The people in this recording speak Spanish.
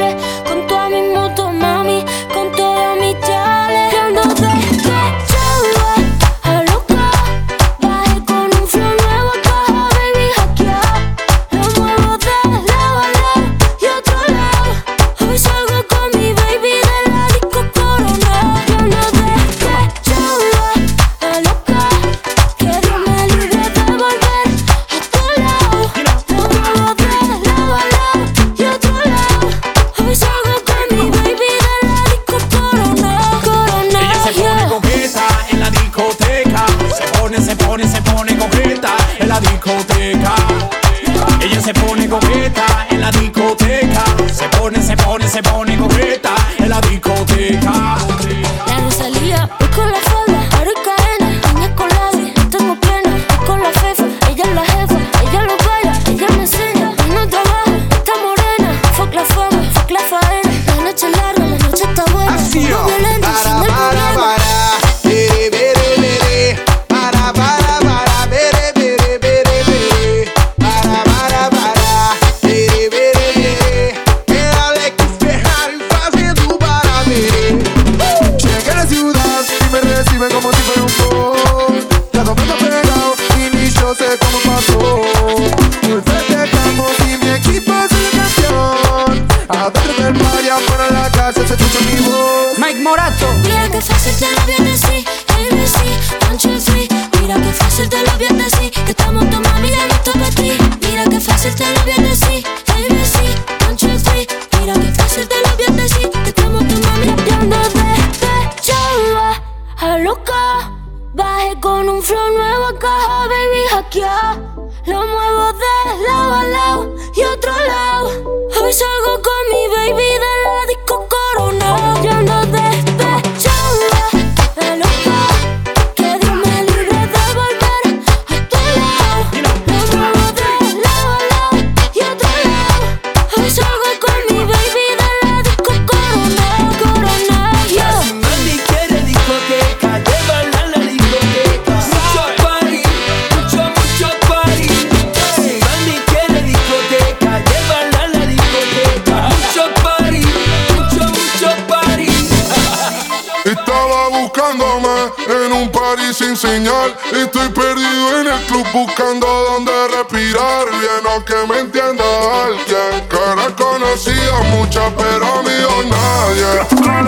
れ Ella se pone coqueta en la discoteca. Se pone, se pone, se pone coqueta en la discoteca. La Rosalía, yo sé cómo pasó. Hoy festejamos y mi equipo es la canción. Adentro del party, afuera en la casa se escucha mi voz. Mike Morato. Mira que fácil te lo voy a decir, ABC, one, two, three. Mira que fácil te lo voy a decir, que estamos tu mami ya no está para ti. Mira que fácil te lo voy a decir, ABC, one, two, three. Mira que fácil te lo voy a decir, que estamos tu mami ya ando de, de chava a loca. Bajé con un flow nuevo caja, baby, hackear. Lo muevo de Estaba buscándome en un party sin señal. Estoy perdido en el club buscando dónde respirar. Bien o que me entienda alguien. Cara conocida muchas, pero mío nadie.